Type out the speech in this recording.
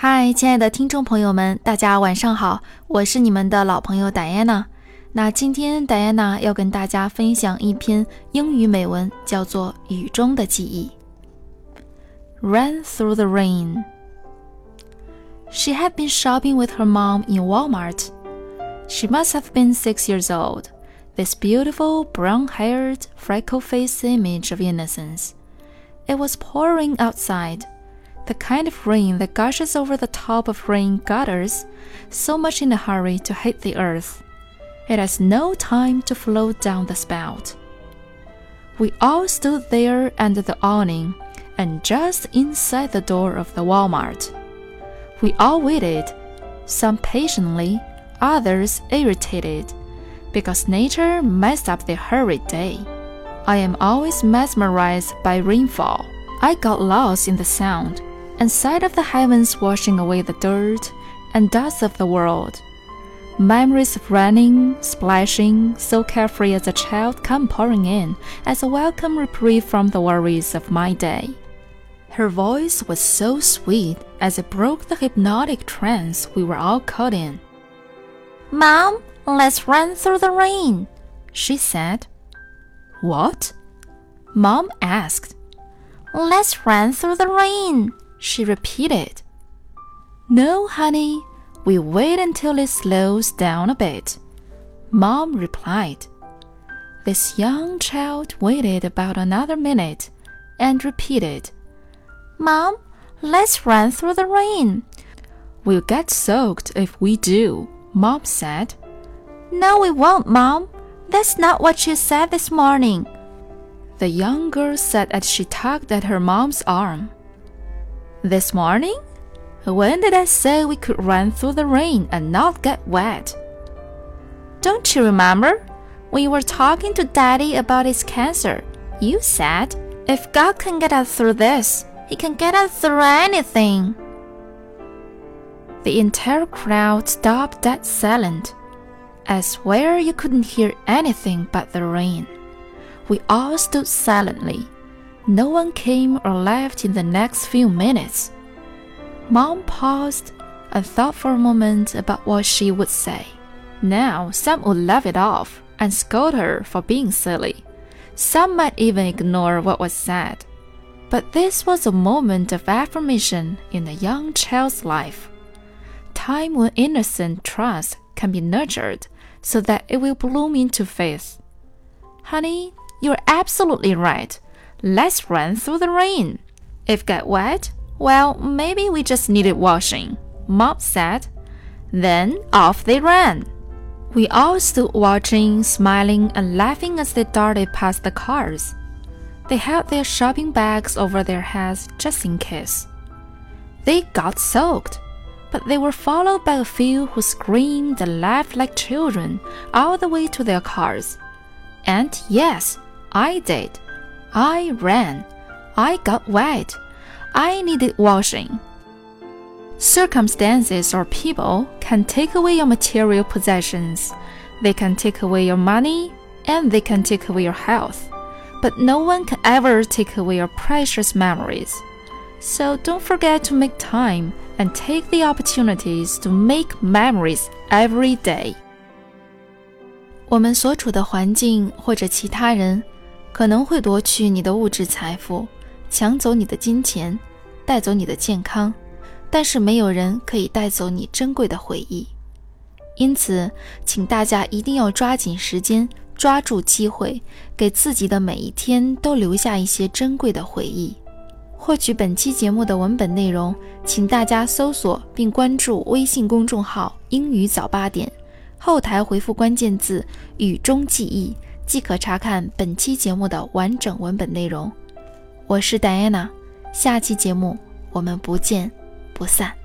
嗨，亲爱的听众朋友们，大家晚上好，我是你们的老朋友戴安娜。那今天戴安娜要跟大家分享一篇英语美文，叫做《雨中的记忆》。Run through the rain. She had been shopping with her mom in Walmart. She must have been six years old. This beautiful, brown haired, freckle faced image of innocence. It was pouring outside the kind of rain that gushes over the top of rain gutters, so much in a hurry to hit the earth. It has no time to flow down the spout. We all stood there under the awning and just inside the door of the Walmart. We all waited, some patiently, others irritated, because nature messed up their hurried day. I am always mesmerized by rainfall. I got lost in the sound and sight of the heavens washing away the dirt and dust of the world. Memories of running, splashing, so carefree as a child come pouring in as a welcome reprieve from the worries of my day. Her voice was so sweet as it broke the hypnotic trance we were all caught in. Mom, let's run through the rain, she said. What? Mom asked. Let's run through the rain, she repeated. No, honey, we wait until it slows down a bit, Mom replied. This young child waited about another minute and repeated, Mom, let's run through the rain. We'll get soaked if we do, Mom said. No, we won't, Mom. That's not what you said this morning. The young girl said as she tugged at her mom's arm. This morning? When did I say we could run through the rain and not get wet? Don't you remember? We were talking to Daddy about his cancer. You said, if God can get us through this, He can get us through anything. The entire crowd stopped dead silent. I swear you couldn't hear anything but the rain. We all stood silently no one came or left in the next few minutes. Mom paused and thought for a moment about what she would say. Now, some would laugh it off and scold her for being silly. Some might even ignore what was said. But this was a moment of affirmation in a young child's life. Time when innocent trust can be nurtured so that it will bloom into faith. Honey, you're absolutely right. Let's run through the rain. If get wet, well, maybe we just needed washing, Mom said. Then off they ran. We all stood watching, smiling and laughing as they darted past the cars. They held their shopping bags over their heads just in case. They got soaked, but they were followed by a few who screamed and laughed like children all the way to their cars. And yes, I did. I ran. I got wet. I needed washing. Circumstances or people can take away your material possessions. They can take away your money and they can take away your health. But no one can ever take away your precious memories. So don't forget to make time and take the opportunities to make memories every day. 我们所处的环境或者其他人 可能会夺去你的物质财富，抢走你的金钱，带走你的健康，但是没有人可以带走你珍贵的回忆。因此，请大家一定要抓紧时间，抓住机会，给自己的每一天都留下一些珍贵的回忆。获取本期节目的文本内容，请大家搜索并关注微信公众号“英语早八点”，后台回复关键字“雨中记忆”。即可查看本期节目的完整文本内容。我是戴安娜，下期节目我们不见不散。